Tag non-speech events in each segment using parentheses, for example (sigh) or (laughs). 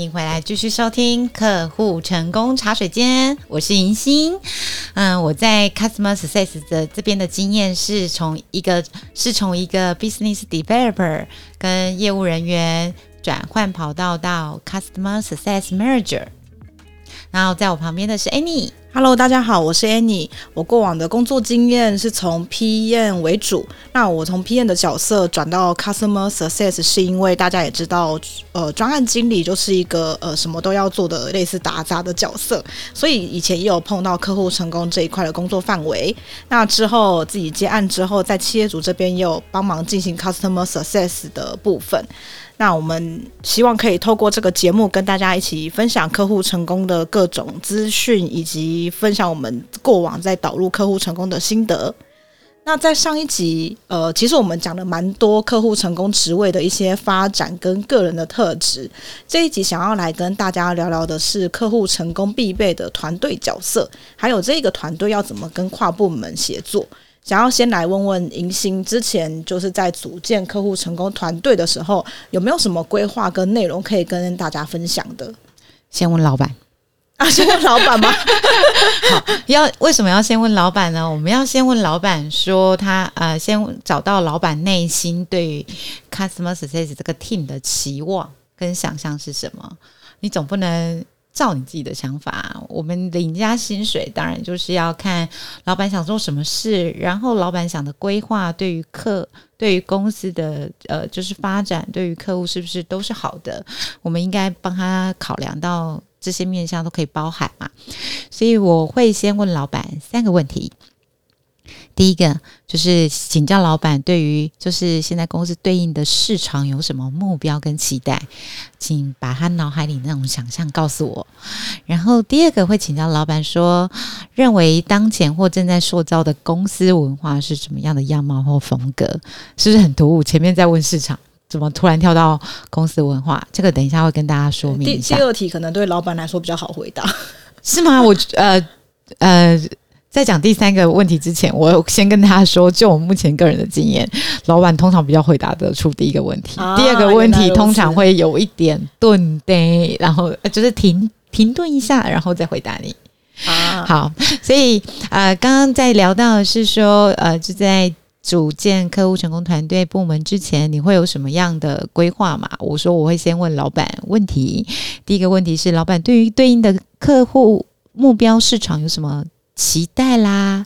迎回来继续收听客户成功茶水间，我是银心。嗯，我在 Customer Success 的这边的经验是从一个是从一个 Business Developer 跟业务人员转换跑道到 Customer Success Manager。然后在我旁边的是 Annie。Hello，大家好，我是 Annie。我过往的工作经验是从 PM 为主。那我从 PM 的角色转到 Customer Success，是因为大家也知道，呃，专案经理就是一个呃什么都要做的类似打杂的角色。所以以前也有碰到客户成功这一块的工作范围。那之后自己接案之后，在企业主这边也有帮忙进行 Customer Success 的部分。那我们希望可以透过这个节目跟大家一起分享客户成功的各种资讯，以及分享我们过往在导入客户成功的心得。那在上一集，呃，其实我们讲了蛮多客户成功职位的一些发展跟个人的特质。这一集想要来跟大家聊聊的是客户成功必备的团队角色，还有这个团队要怎么跟跨部门协作。想要先来问问迎新，之前就是在组建客户成功团队的时候，有没有什么规划跟内容可以跟大家分享的？先问老板啊，先问老板吗？(laughs) 好，要为什么要先问老板呢？我们要先问老板说他呃，先找到老板内心对于 Customer Success 这个 team 的期望跟想象是什么？你总不能。照你自己的想法，我们领家薪水，当然就是要看老板想做什么事，然后老板想的规划对于客、对于公司的呃，就是发展，对于客户是不是都是好的？我们应该帮他考量到这些面向都可以包含嘛。所以我会先问老板三个问题。第一个就是请教老板，对于就是现在公司对应的市场有什么目标跟期待，请把他脑海里那种想象告诉我。然后第二个会请教老板说，认为当前或正在塑造的公司文化是什么样的样貌或风格？是不是很突兀？前面在问市场，怎么突然跳到公司文化？这个等一下会跟大家说明一下。第第二题可能对老板来说比较好回答，是吗？我呃呃。在讲第三个问题之前，我先跟大家说，就我目前个人的经验，老板通常比较回答得出第一个问题，啊、第二个问题通常会有一点顿的，然后就是停停顿一下，然后再回答你。啊，好，所以呃，刚刚在聊到的是说，呃，就在组建客户成功团队部门之前，你会有什么样的规划嘛？我说我会先问老板问题，第一个问题是，老板对于对应的客户目标市场有什么？期待啦，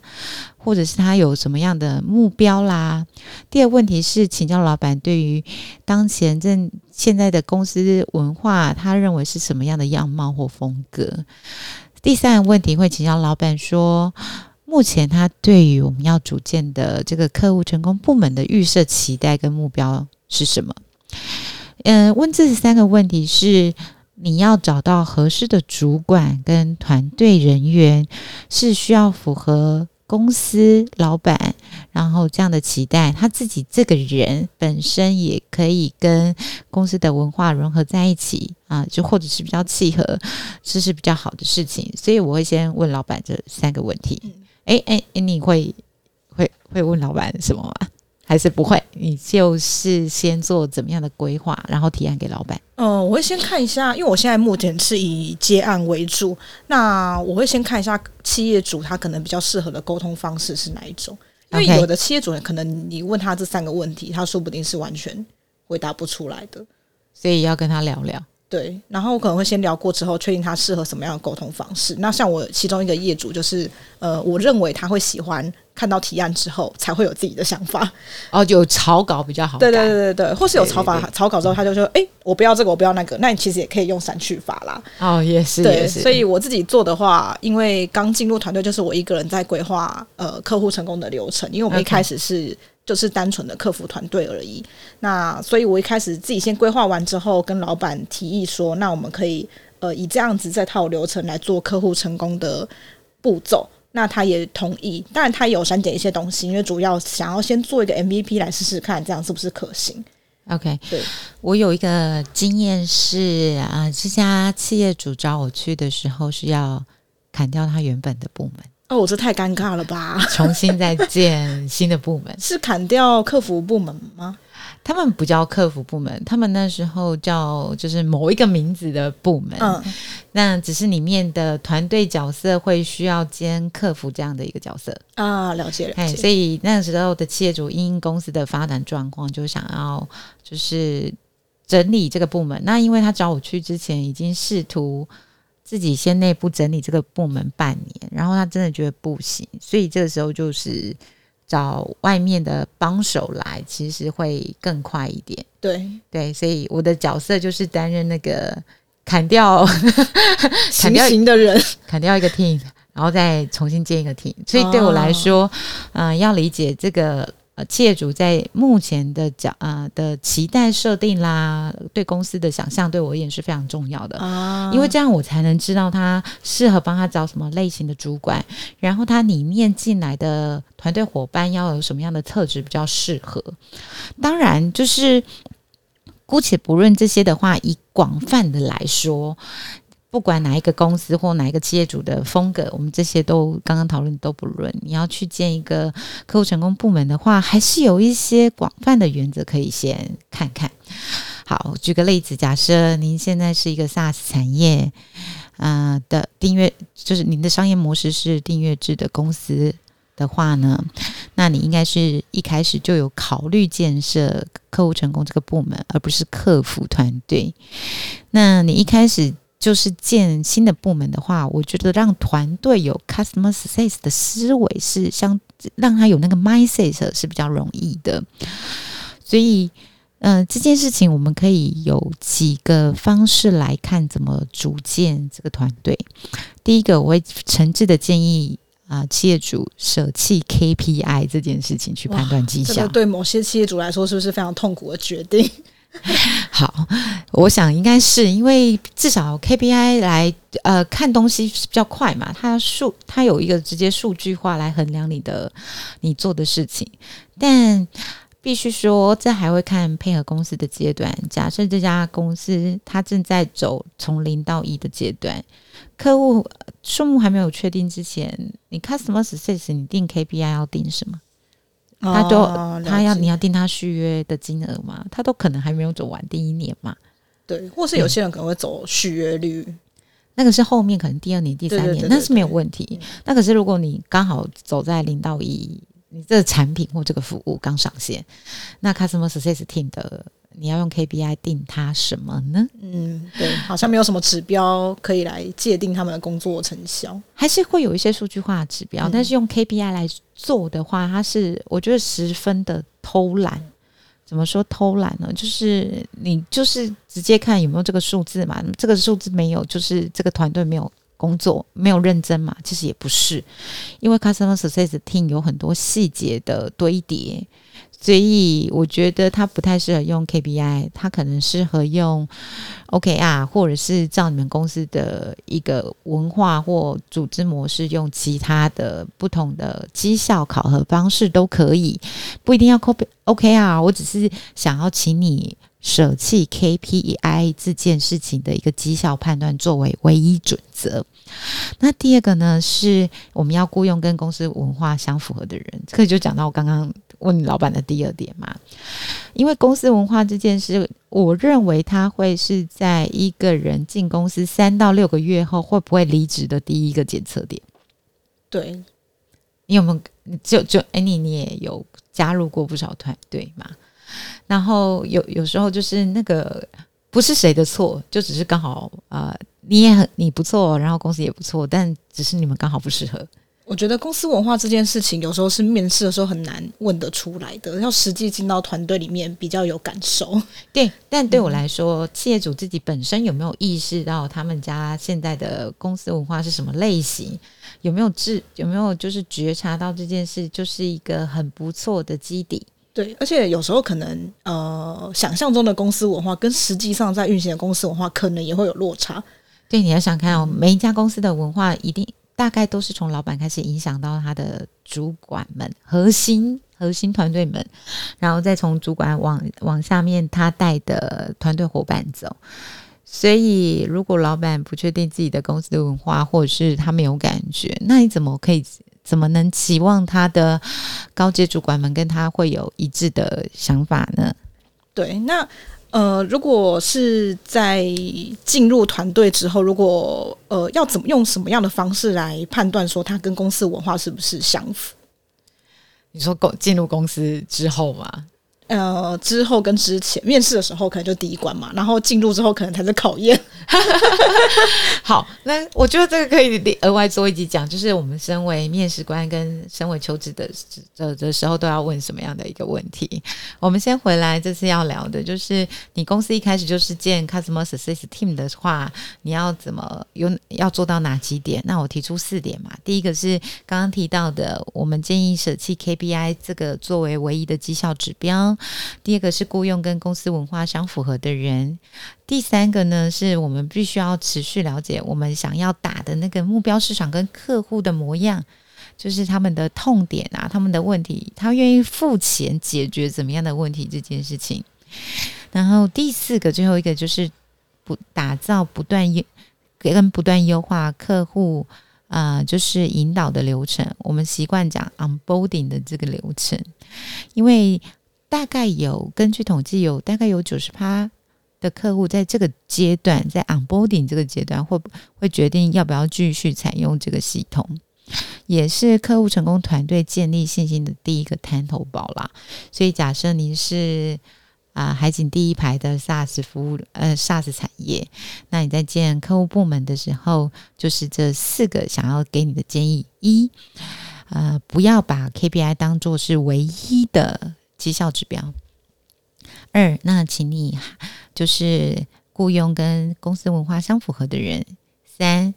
或者是他有什么样的目标啦？第二个问题是请教老板，对于当前正现在的公司文化，他认为是什么样的样貌或风格？第三个问题会请教老板说，目前他对于我们要组建的这个客户成功部门的预设期待跟目标是什么？嗯、问这三个问题是。你要找到合适的主管跟团队人员，是需要符合公司老板，然后这样的期待，他自己这个人本身也可以跟公司的文化融合在一起啊，就或者是比较契合，这是比较好的事情。所以我会先问老板这三个问题。哎哎哎，你会会会问老板什么吗？还是不会，你就是先做怎么样的规划，然后提案给老板。嗯、呃，我会先看一下，因为我现在目前是以接案为主，那我会先看一下企业主他可能比较适合的沟通方式是哪一种。因为有的企业主人可能你问他这三个问题，他说不定是完全回答不出来的，所以要跟他聊聊。对，然后我可能会先聊过之后，确定他适合什么样的沟通方式。那像我其中一个业主，就是呃，我认为他会喜欢看到提案之后才会有自己的想法。(laughs) 哦，有草稿比较好。对对对对对，或是有草法草稿之后，他就说：“哎，我不要这个，我不要那个。”那你其实也可以用删去法啦。哦，也是。对，也是。所以我自己做的话，因为刚进入团队，就是我一个人在规划呃客户成功的流程，因为我们一开始是。Okay. 就是单纯的客服团队而已。那所以，我一开始自己先规划完之后，跟老板提议说，那我们可以呃以这样子这套流程来做客户成功的步骤。那他也同意，当然他有删减一些东西，因为主要想要先做一个 MVP 来试试看，这样是不是可行？OK，对，我有一个经验是啊，这家企业主找我去的时候是要砍掉他原本的部门。哦，这太尴尬了吧！(laughs) 重新再建新的部门，是砍掉客服部门吗？他们不叫客服部门，他们那时候叫就是某一个名字的部门。嗯，那只是里面的团队角色会需要兼客服这样的一个角色啊，了解了解。所以那时候的企业主因公司的发展状况，就想要就是整理这个部门。那因为他找我去之前，已经试图自己先内部整理这个部门半年，然后他真的觉得不行，所以这个时候就是。找外面的帮手来，其实会更快一点。对对，所以我的角色就是担任那个 (laughs) 砍掉行刑的人，砍掉一个 team，然后再重新建一个 team。所以对我来说，嗯、哦呃，要理解这个。呃，企业主在目前的角呃的期待设定啦，对公司的想象，对我而言是非常重要的啊，因为这样我才能知道他适合帮他找什么类型的主管，然后他里面进来的团队伙伴要有什么样的特质比较适合。当然，就是姑且不论这些的话，以广泛的来说。不管哪一个公司或哪一个企业主的风格，我们这些都刚刚讨论都不论。你要去建一个客户成功部门的话，还是有一些广泛的原则可以先看看。好，举个例子，假设您现在是一个 SaaS 产业，呃的订阅，就是您的商业模式是订阅制的公司的话呢，那你应该是一开始就有考虑建设客户成功这个部门，而不是客服团队。那你一开始。就是建新的部门的话，我觉得让团队有 customer success 的思维是相让他有那个 mindset 是比较容易的。所以，嗯、呃，这件事情我们可以有几个方式来看怎么组建这个团队。第一个，我会诚挚的建议啊、呃，企业主舍弃 KPI 这件事情去判断绩效。这个对某些企业主来说，是不是非常痛苦的决定？(laughs) 好，我想应该是因为至少 KPI 来呃看东西是比较快嘛，它数它有一个直接数据化来衡量你的你做的事情，但必须说这还会看配合公司的阶段。假设这家公司它正在走从零到一的阶段，客户数目还没有确定之前，你 Customer Success 你定 KPI 要定什么？他就、哦、他要你要定他续约的金额嘛，他都可能还没有走完第一年嘛，对，或是有些人可能会走续约率，那个是后面可能第二年、第三年，那是没有问题。那可是如果你刚好走在零到一，你这个产品或这个服务刚上线，那 Customer Success Team 的。你要用 KPI 定他什么呢？嗯，对，好像没有什么指标可以来界定他们的工作成效，还是会有一些数据化的指标，嗯、但是用 KPI 来做的话，它是我觉得十分的偷懒。怎么说偷懒呢？就是你就是直接看有没有这个数字嘛，这个数字没有，就是这个团队没有工作，没有认真嘛。其实也不是，因为 Customer Success Team 有很多细节的堆叠。所以我觉得他不太适合用 KPI，他可能适合用 OKR，或者是照你们公司的一个文化或组织模式，用其他的不同的绩效考核方式都可以，不一定要 copy OKR。我只是想要请你舍弃 KPI 这件事情的一个绩效判断作为唯一准则。那第二个呢，是我们要雇佣跟公司文化相符合的人，这个就讲到我刚刚。问你老板的第二点嘛，因为公司文化这件事，我认为他会是在一个人进公司三到六个月后会不会离职的第一个检测点。对，你有没有就就哎，你你也有加入过不少团队嘛？然后有有时候就是那个不是谁的错，就只是刚好啊、呃，你也很你不错，然后公司也不错，但只是你们刚好不适合。我觉得公司文化这件事情，有时候是面试的时候很难问得出来的，要实际进到团队里面比较有感受。对，(laughs) 但对我来说，嗯、企业主自己本身有没有意识到他们家现在的公司文化是什么类型？有没有知有没有就是觉察到这件事，就是一个很不错的基底。对，而且有时候可能呃，想象中的公司文化跟实际上在运行的公司文化可能也会有落差。对，你要想看哦，每一家公司的文化一定。大概都是从老板开始影响到他的主管们、核心核心团队们，然后再从主管往往下面他带的团队伙伴走。所以，如果老板不确定自己的公司的文化，或者是他没有感觉，那你怎么可以怎么能期望他的高阶主管们跟他会有一致的想法呢？对，那呃，如果是在进入团队之后，如果呃要怎么用什么样的方式来判断说他跟公司文化是不是相符？你说公进入公司之后吗？呃，之后跟之前面试的时候可能就第一关嘛，然后进入之后可能才是考验。(laughs) 好，那我觉得这个可以额外做一集讲，就是我们身为面试官跟身为求职的的的时候都要问什么样的一个问题。我们先回来，这次要聊的就是你公司一开始就是建 Customer Success Team 的话，你要怎么有要做到哪几点？那我提出四点嘛。第一个是刚刚提到的，我们建议舍弃 KPI 这个作为唯一的绩效指标。第二个是雇佣跟公司文化相符合的人，第三个呢是我们必须要持续了解我们想要打的那个目标市场跟客户的模样，就是他们的痛点啊，他们的问题，他愿意付钱解决怎么样的问题这件事情。然后第四个最后一个就是不打造不断优跟不断优化客户啊、就是引导的流程。我们习惯讲 onboarding 的这个流程，因为。大概有根据统计，有大概有九十趴的客户在这个阶段，在 onboarding 这个阶段，会会决定要不要继续采用这个系统，也是客户成功团队建立信心的第一个探头宝啦。所以，假设您是啊、海景第一排的 SaaS 服务呃 SaaS 产业，那你在建客户部门的时候，就是这四个想要给你的建议：一，呃，不要把 KPI 当做是唯一的。绩效指标。二，那请你就是雇佣跟公司文化相符合的人。三，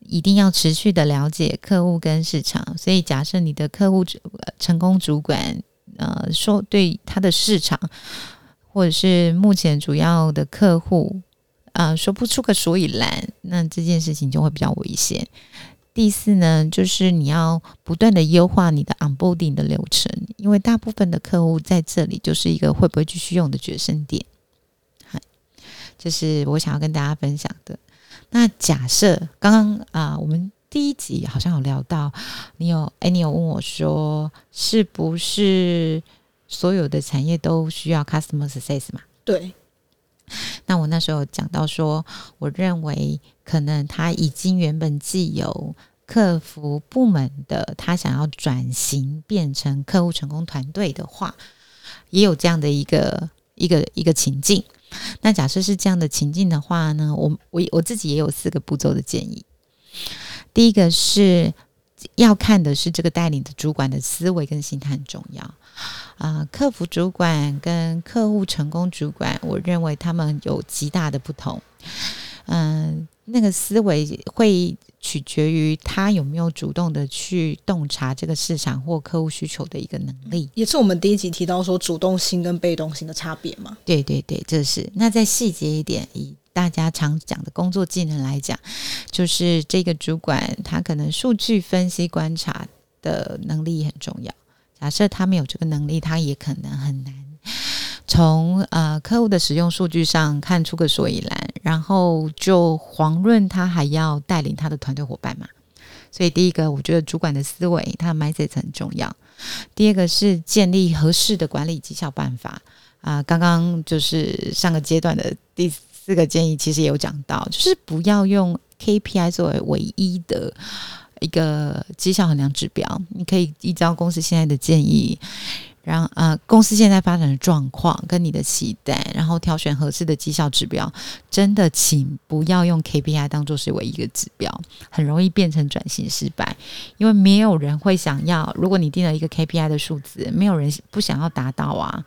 一定要持续的了解客户跟市场。所以，假设你的客户成功主管呃说对他的市场或者是目前主要的客户啊、说不出个所以然，那这件事情就会比较危险。第四呢，就是你要不断的优化你的 onboarding 的流程，因为大部分的客户在这里就是一个会不会继续用的决胜点。好，这是我想要跟大家分享的。那假设刚刚啊，我们第一集好像有聊到，你有哎，你有问我说，是不是所有的产业都需要 customer success 嘛？对。那我那时候讲到说，我认为可能他已经原本既有客服部门的，他想要转型变成客户成功团队的话，也有这样的一个一个一个情境。那假设是这样的情境的话呢，我我我自己也有四个步骤的建议。第一个是要看的是这个带领的主管的思维跟心态很重要。啊、呃，客服主管跟客户成功主管，我认为他们有极大的不同。嗯、呃，那个思维会取决于他有没有主动的去洞察这个市场或客户需求的一个能力。也是我们第一集提到说主动性跟被动性的差别嘛？对对对，这是。那再细节一点，以大家常讲的工作技能来讲，就是这个主管他可能数据分析观察的能力很重要。假设他没有这个能力，他也可能很难从呃客户的使用数据上看出个所以然，然后就遑论他还要带领他的团队伙伴嘛。所以第一个，我觉得主管的思维，他的 mindset 很重要。第二个是建立合适的管理绩效办法啊、刚刚就是上个阶段的第四个建议，其实也有讲到，就是不要用 KPI 作为唯一的。一个绩效衡量指标，你可以依照公司现在的建议，然后呃，公司现在发展的状况跟你的期待，然后挑选合适的绩效指标。真的，请不要用 KPI 当做是唯一一个指标，很容易变成转型失败。因为没有人会想要，如果你定了一个 KPI 的数字，没有人不想要达到啊。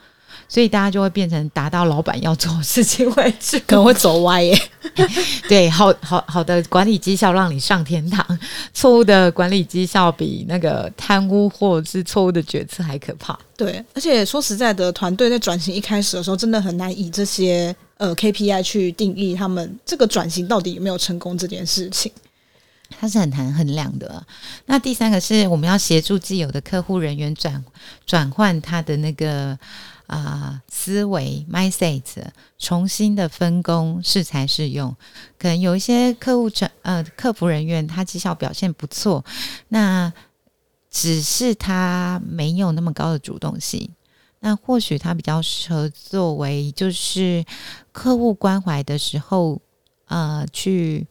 所以大家就会变成达到老板要做的事情为止，可能会走歪耶。(laughs) 对，好好好的管理绩效让你上天堂，(laughs) 错误的管理绩效比那个贪污或者是错误的决策还可怕。对，而且说实在的，团队在转型一开始的时候，真的很难以这些呃 KPI 去定义他们这个转型到底有没有成功这件事情，它是很难衡量的。那第三个是我们要协助既有的客户人员转转换他的那个。啊、思维 mindset 重新的分工适才适用，可能有一些客户成呃客服人员他绩效表现不错，那只是他没有那么高的主动性，那或许他比较适合作为就是客户关怀的时候，呃，去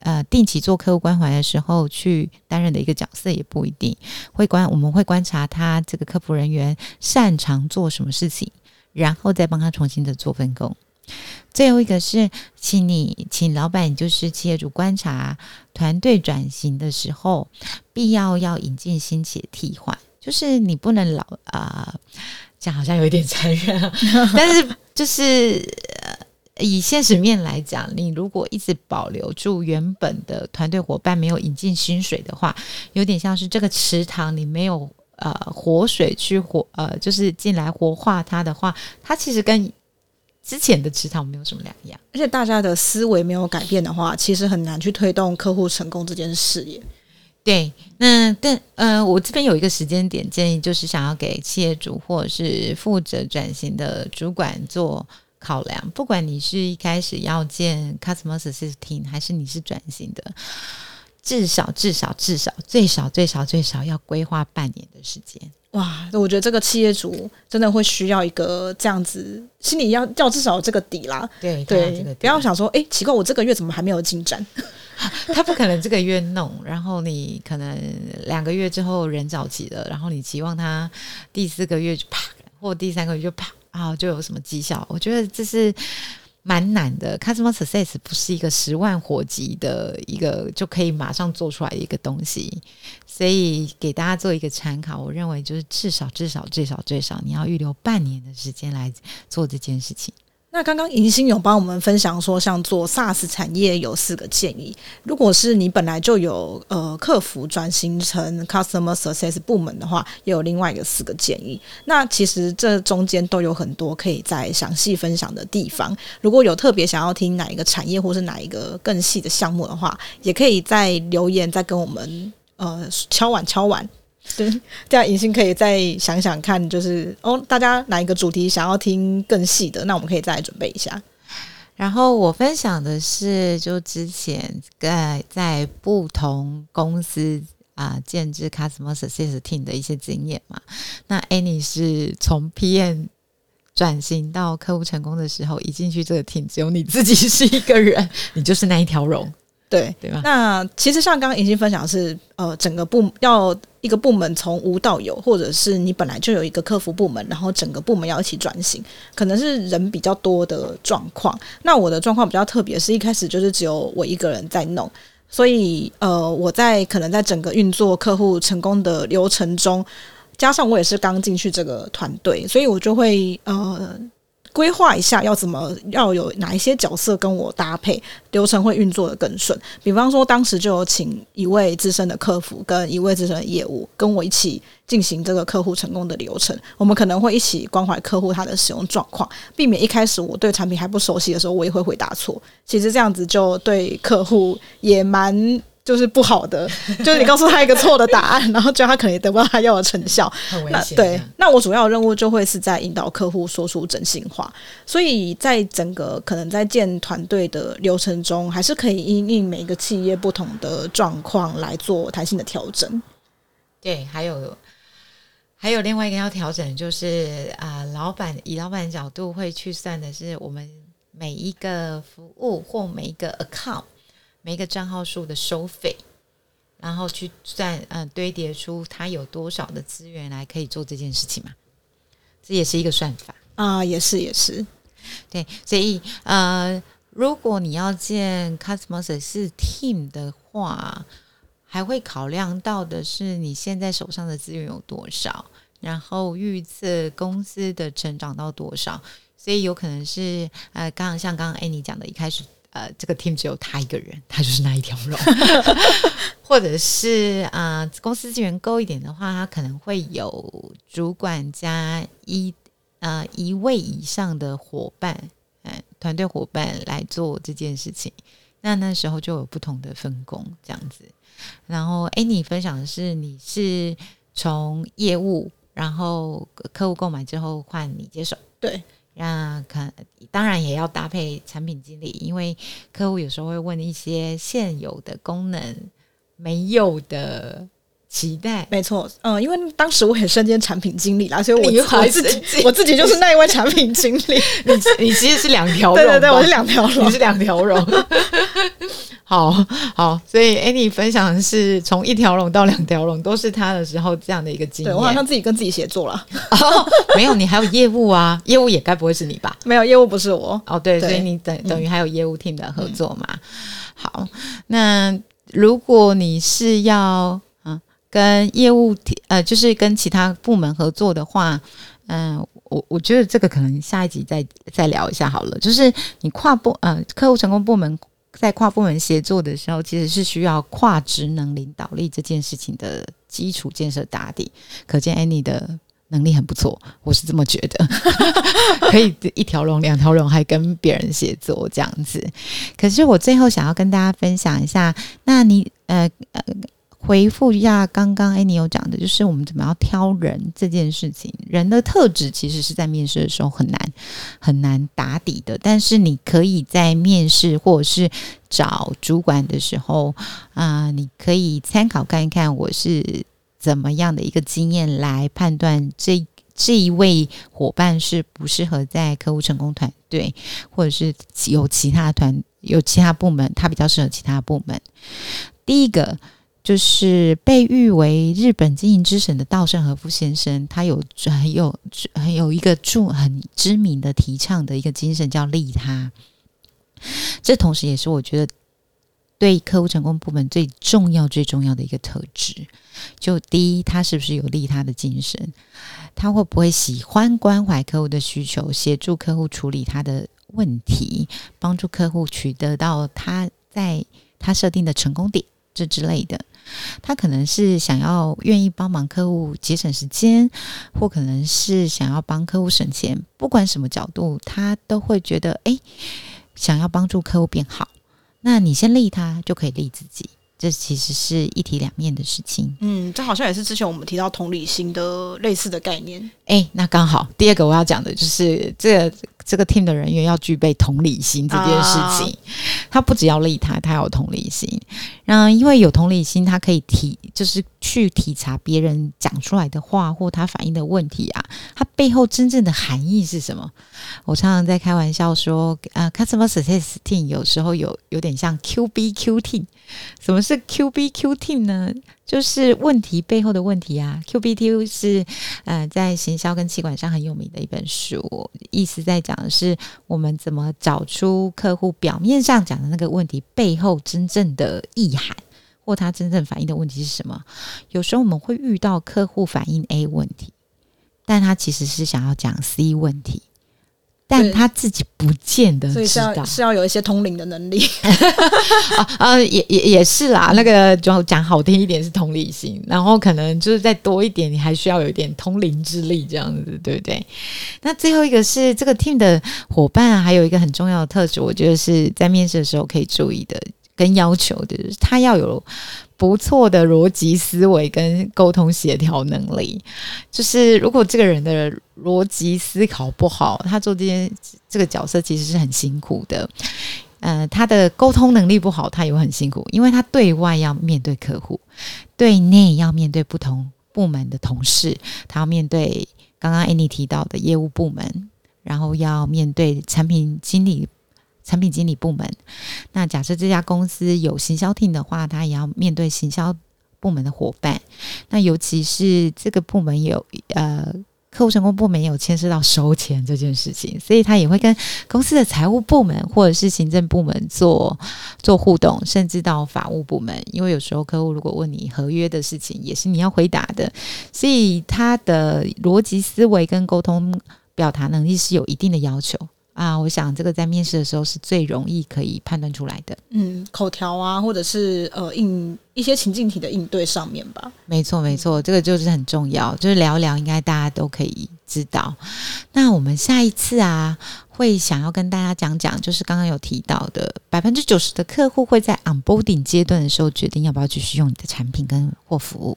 呃定期做客户关怀的时候去担任的一个角色也不一定。会观我们会观察他这个客服人员擅长做什么事情，然后再帮他重新的做分工。最后一个是，请你请老板就是企业主观察团队转型的时候，必要要引进新血替换。就是你不能老啊、呃，这样好像有一点残忍啊。(laughs) 但是就是、呃、以现实面来讲，你如果一直保留住原本的团队伙伴，没有引进薪水的话，有点像是这个池塘你没有呃活水去活呃，就是进来活化它的话，它其实跟之前的池塘没有什么两样。而且大家的思维没有改变的话，其实很难去推动客户成功这件事业。对，那但呃，我这边有一个时间点建议，就是想要给企业主或者是负责转型的主管做考量。不管你是一开始要建 Customer Success Team，还是你是转型的，至少至少至少最少最少最少要规划半年的时间。哇，我觉得这个企业主真的会需要一个这样子，心里要要至少有这个底啦。对对，不要想说，哎，奇怪，我这个月怎么还没有进展？(laughs) 他不可能这个月弄，然后你可能两个月之后人找齐了，然后你期望他第四个月就啪，或第三个月就啪啊，就有什么绩效？我觉得这是蛮难的。Customer Success 不是一个十万火急的一个就可以马上做出来的一个东西，所以给大家做一个参考。我认为就是至少至少最少最少你要预留半年的时间来做这件事情。那刚刚迎新有帮我们分享说，像做 SaaS 产业有四个建议。如果是你本来就有呃客服转型成 Customer Success 部门的话，也有另外一个四个建议。那其实这中间都有很多可以再详细分享的地方。如果有特别想要听哪一个产业或是哪一个更细的项目的话，也可以在留言再跟我们呃敲碗敲碗。对，这样迎新可以再想想看，就是哦，大家哪一个主题想要听更细的，那我们可以再来准备一下。然后我分享的是，就之前在在不同公司啊、建置 Customer Success Team 的一些经验嘛。那 Annie 是从 PM 转型到客户成功的时候，一进去这个 team 只有你自己是一个人，你就是那一条龙。对对吧？那其实像刚刚已经分享的是，呃，整个部要一个部门从无到有，或者是你本来就有一个客服部门，然后整个部门要一起转型，可能是人比较多的状况。那我的状况比较特别，是一开始就是只有我一个人在弄，所以呃，我在可能在整个运作客户成功的流程中，加上我也是刚进去这个团队，所以我就会呃。规划一下要怎么要有哪一些角色跟我搭配，流程会运作得更顺。比方说，当时就有请一位资深的客服跟一位资深的业务跟我一起进行这个客户成功的流程。我们可能会一起关怀客户他的使用状况，避免一开始我对产品还不熟悉的时候，我也会回答错。其实这样子就对客户也蛮。就是不好的，(laughs) 就是你告诉他一个错的答案，(laughs) 然后叫他可能也得不到他要的成效。很危险。对，那我主要的任务就会是在引导客户说出真心话。所以在整个可能在建团队的流程中，还是可以因应每一个企业不同的状况来做弹性的调整。对，还有还有另外一个要调整，就是啊、呃，老板以老板的角度会去算的是我们每一个服务或每一个 account。每一个账号数的收费，然后去算，嗯、呃，堆叠出它有多少的资源来可以做这件事情嘛？这也是一个算法啊，也是也是，对，所以呃，如果你要建 Customer Success Team 的话，还会考量到的是你现在手上的资源有多少，然后预测公司的成长到多少，所以有可能是呃，刚刚像刚刚 Annie 讲的，一开始。呃，这个 team 只有他一个人，他就是那一条龙，(laughs) 或者是啊、呃，公司资源够一点的话，他可能会有主管加一呃一位以上的伙伴，嗯、呃，团队伙伴来做这件事情。那那时候就有不同的分工这样子。然后，哎，你分享的是你是从业务，然后客户购买之后换你接手，对。那可当然也要搭配产品经理，因为客户有时候会问一些现有的功能没有的期待，没错，嗯，因为当时我很身兼产品经理啦，所以我 (laughs) 你我自己我自己就是那一位产品经理。(laughs) 你你其实是两条龙，对对对，我是两条龙，你是两条龙。好好，所以 Annie 分享的是从一条龙到两条龙，都是他的时候这样的一个经验。对，我好像自己跟自己协作了。哦，没有，你还有业务啊，(laughs) 业务也该不会是你吧？没有，业务不是我。哦，对，对所以你等等于还有业务 team 的合作嘛？嗯、好，那如果你是要嗯。跟业务呃，就是跟其他部门合作的话，嗯、呃，我我觉得这个可能下一集再再聊一下好了。就是你跨部呃，客户成功部门在跨部门协作的时候，其实是需要跨职能领导力这件事情的基础建设打底。可见 Annie 的能力很不错，我是这么觉得，(laughs) 可以一条龙、两条龙还跟别人协作这样子。可是我最后想要跟大家分享一下，那你呃呃。回复一下刚刚哎，你有讲的，就是我们怎么样挑人这件事情。人的特质其实是在面试的时候很难很难打底的，但是你可以在面试或者是找主管的时候啊、你可以参考看一看我是怎么样的一个经验来判断这这一位伙伴是不适合在客户成功团队，或者是有其他团有其他部门，他比较适合其他部门。第一个。就是被誉为日本经营之神的稻盛和夫先生，他有很有很有一个著很知名的提倡的一个精神叫利他。这同时也是我觉得对客户成功部门最重要最重要的一个特质。就第一，他是不是有利他的精神？他会不会喜欢关怀客户的需求，协助客户处理他的问题，帮助客户取得到他在他设定的成功点？这之类的，他可能是想要愿意帮忙客户节省时间，或可能是想要帮客户省钱。不管什么角度，他都会觉得，哎，想要帮助客户变好。那你先利他，就可以利自己。这其实是一体两面的事情。嗯，这好像也是之前我们提到同理心的类似的概念。哎，那刚好第二个我要讲的就是这个。这个 team 的人员要具备同理心这件事情，啊、他不只要利他，他要有同理心。嗯，因为有同理心，他可以体，就是去体察别人讲出来的话或他反映的问题啊，他背后真正的含义是什么？我常常在开玩笑说，啊，customer success team 有时候有有点像 QBQ team。什么是 QBQ team 呢？就是问题背后的问题啊。QBQ 是呃在行销跟企管上很有名的一本书，意思在讲的是我们怎么找出客户表面上讲的那个问题背后真正的意涵，或他真正反映的问题是什么。有时候我们会遇到客户反映 A 问题，但他其实是想要讲 C 问题。但他自己不见得知道，所以是要是要有一些通灵的能力 (laughs) 啊啊，也也也是啦。那个就讲好听一点是同理心，然后可能就是再多一点，你还需要有一点通灵之力，这样子对不对？那最后一个是这个 team 的伙伴啊，还有一个很重要的特质，我觉得是在面试的时候可以注意的跟要求的，就是他要有。不错的逻辑思维跟沟通协调能力，就是如果这个人的逻辑思考不好，他做这件这个角色其实是很辛苦的。呃，他的沟通能力不好，他也会很辛苦，因为他对外要面对客户，对内要面对不同部门的同事，他要面对刚刚 Annie 提到的业务部门，然后要面对产品经理。产品经理部门，那假设这家公司有行销 team 的话，他也要面对行销部门的伙伴。那尤其是这个部门有呃客户成功部门有牵涉到收钱这件事情，所以他也会跟公司的财务部门或者是行政部门做做互动，甚至到法务部门。因为有时候客户如果问你合约的事情，也是你要回答的，所以他的逻辑思维跟沟通表达能力是有一定的要求。啊，我想这个在面试的时候是最容易可以判断出来的。嗯，口条啊，或者是呃应一些情境题的应对上面吧。没错，没错，这个就是很重要，就是聊一聊，应该大家都可以知道。那我们下一次啊，会想要跟大家讲讲，就是刚刚有提到的，百分之九十的客户会在 onboarding 阶段的时候决定要不要继续用你的产品跟或服务。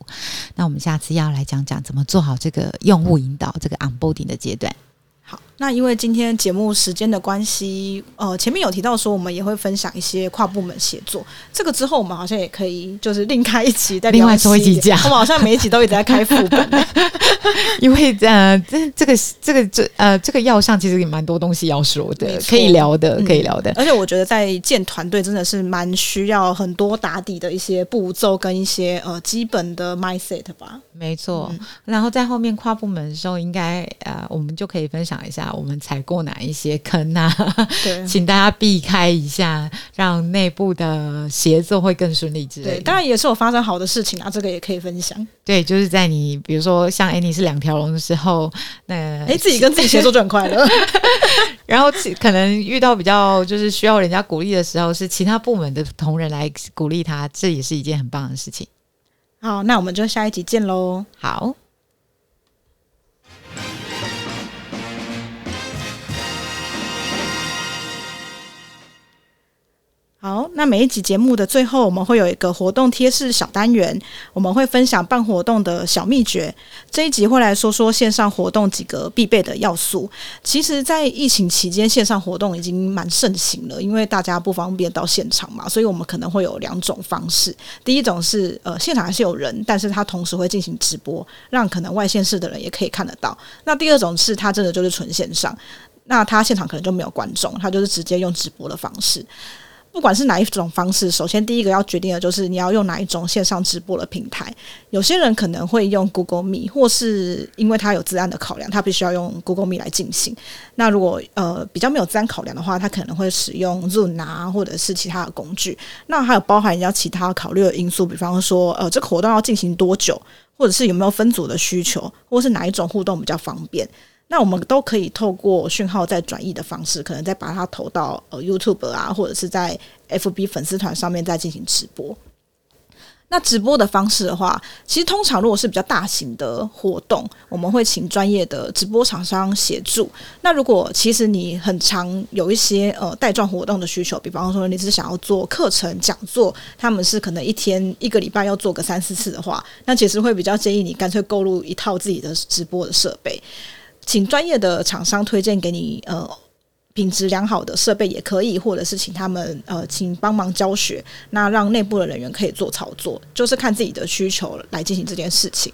那我们下次要来讲讲怎么做好这个用户引导，这个 onboarding 的阶段。好。那因为今天节目时间的关系，呃，前面有提到说我们也会分享一些跨部门协作，这个之后我们好像也可以就是另开一集再另外做一集讲。我们好像每一集都一直在开副本，(laughs) 因为呃，这这个这个这呃这个药上其实也蛮多东西要说的，可以聊的，可以聊的。而且我觉得在建团队真的是蛮需要很多打底的一些步骤跟一些呃基本的 mindset 吧。没错，嗯、然后在后面跨部门的时候，应该呃我们就可以分享一下。我们踩过哪一些坑啊？对，(laughs) 请大家避开一下，让内部的协作会更顺利之类的。对，当然也是有发生好的事情啊，这个也可以分享。对，就是在你比如说像哎，你是两条龙的时候，那哎自己跟自己协作就很快乐。(laughs) 然后可能遇到比较就是需要人家鼓励的时候，是其他部门的同仁来鼓励他，这也是一件很棒的事情。好，那我们就下一集见喽。好。好，那每一集节目的最后，我们会有一个活动贴士小单元，我们会分享办活动的小秘诀。这一集会来说说线上活动几个必备的要素。其实，在疫情期间，线上活动已经蛮盛行了，因为大家不方便到现场嘛，所以我们可能会有两种方式。第一种是，呃，现场还是有人，但是他同时会进行直播，让可能外县市的人也可以看得到。那第二种是，他真的就是纯线上，那他现场可能就没有观众，他就是直接用直播的方式。不管是哪一种方式，首先第一个要决定的就是你要用哪一种线上直播的平台。有些人可能会用 Google Meet，或是因为他有资安的考量，他必须要用 Google Meet 来进行。那如果呃比较没有资安考量的话，他可能会使用 Zoom 啊，或者是其他的工具。那还有包含一些其他考虑的因素，比方说呃这个活动要进行多久，或者是有没有分组的需求，或是哪一种互动比较方便。那我们都可以透过讯号再转译的方式，可能再把它投到呃 YouTube 啊，或者是在 FB 粉丝团上面再进行直播。那直播的方式的话，其实通常如果是比较大型的活动，我们会请专业的直播厂商协助。那如果其实你很常有一些呃带状活动的需求，比方说你是想要做课程讲座，他们是可能一天一个礼拜要做个三四次的话，那其实会比较建议你干脆购入一套自己的直播的设备。请专业的厂商推荐给你，呃，品质良好的设备也可以，或者是请他们呃，请帮忙教学，那让内部的人员可以做操作，就是看自己的需求来进行这件事情。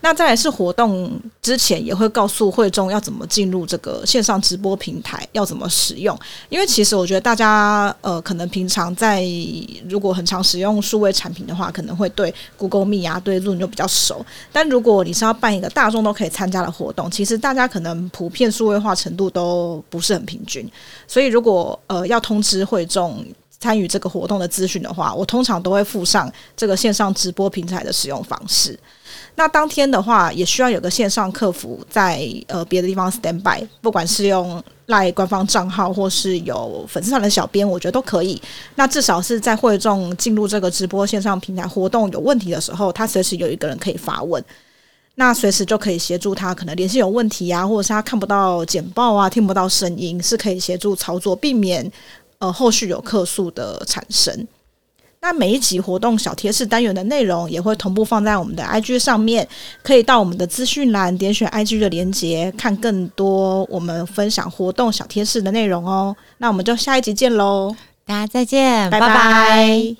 那再来是活动之前也会告诉会众要怎么进入这个线上直播平台，要怎么使用。因为其实我觉得大家呃可能平常在如果很常使用数位产品的话，可能会对 Google Meet 啊、对 Zoom 就比较熟。但如果你是要办一个大众都可以参加的活动，其实大家可能普遍数位化程度都不是很平均。所以如果呃要通知会众参与这个活动的资讯的话，我通常都会附上这个线上直播平台的使用方式。那当天的话，也需要有个线上客服在呃别的地方 stand by，不管是用 LINE 官方账号，或是有粉丝团的小编，我觉得都可以。那至少是在会众进入这个直播线上平台活动有问题的时候，他随时有一个人可以发问，那随时就可以协助他，可能连线有问题啊，或者是他看不到简报啊，听不到声音，是可以协助操作，避免呃后续有客诉的产生。那每一集活动小贴士单元的内容也会同步放在我们的 ig 上面可以到我们的资讯栏点选 ig 的连接看更多我们分享活动小贴士的内容哦。那我们就下一集见喽。大家再见拜。拜。